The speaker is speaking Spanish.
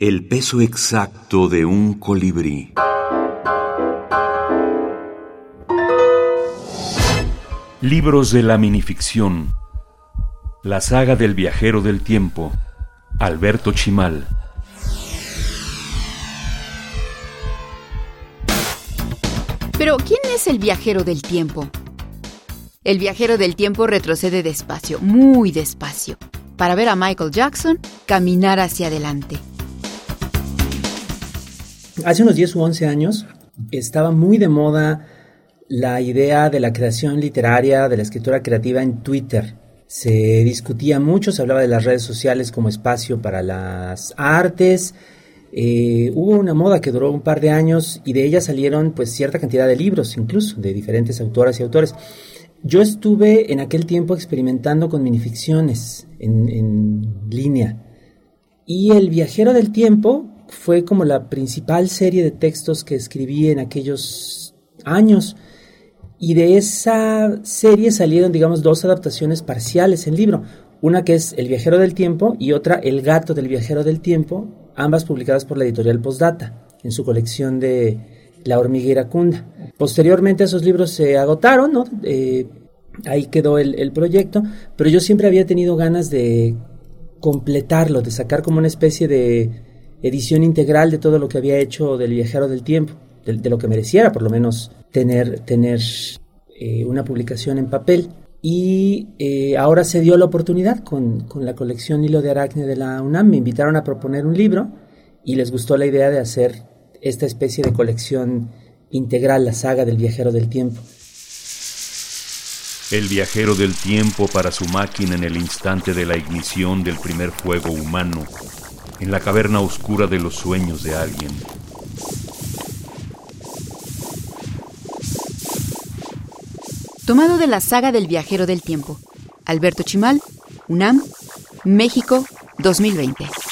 El peso exacto de un colibrí. Libros de la minificción. La saga del viajero del tiempo. Alberto Chimal. Pero, ¿quién es el viajero del tiempo? El viajero del tiempo retrocede despacio, muy despacio, para ver a Michael Jackson caminar hacia adelante. Hace unos 10 u 11 años estaba muy de moda la idea de la creación literaria, de la escritura creativa en Twitter. Se discutía mucho, se hablaba de las redes sociales como espacio para las artes. Eh, hubo una moda que duró un par de años y de ella salieron pues cierta cantidad de libros incluso de diferentes autoras y autores. Yo estuve en aquel tiempo experimentando con minificciones en, en línea y El viajero del tiempo fue como la principal serie de textos que escribí en aquellos años. Y de esa serie salieron, digamos, dos adaptaciones parciales en libro. Una que es El viajero del tiempo y otra El gato del viajero del tiempo, ambas publicadas por la editorial Postdata en su colección de La hormiga iracunda. Posteriormente esos libros se agotaron, ¿no? Eh, ahí quedó el, el proyecto, pero yo siempre había tenido ganas de completarlo, de sacar como una especie de edición integral de todo lo que había hecho del viajero del tiempo, de, lo que mereciera por lo menos tener, tener eh, una publicación en papel. Y eh, ahora se dio la oportunidad con, con, la colección Hilo de Aracne de la UNAM. Me invitaron a proponer un libro y les gustó la idea de hacer esta especie de colección integral, la saga del viajero del tiempo. El viajero del tiempo para su máquina en el instante de la ignición del primer fuego humano en la caverna oscura de los sueños de alguien. Tomado de la saga del viajero del tiempo. Alberto Chimal, UNAM, México, 2020.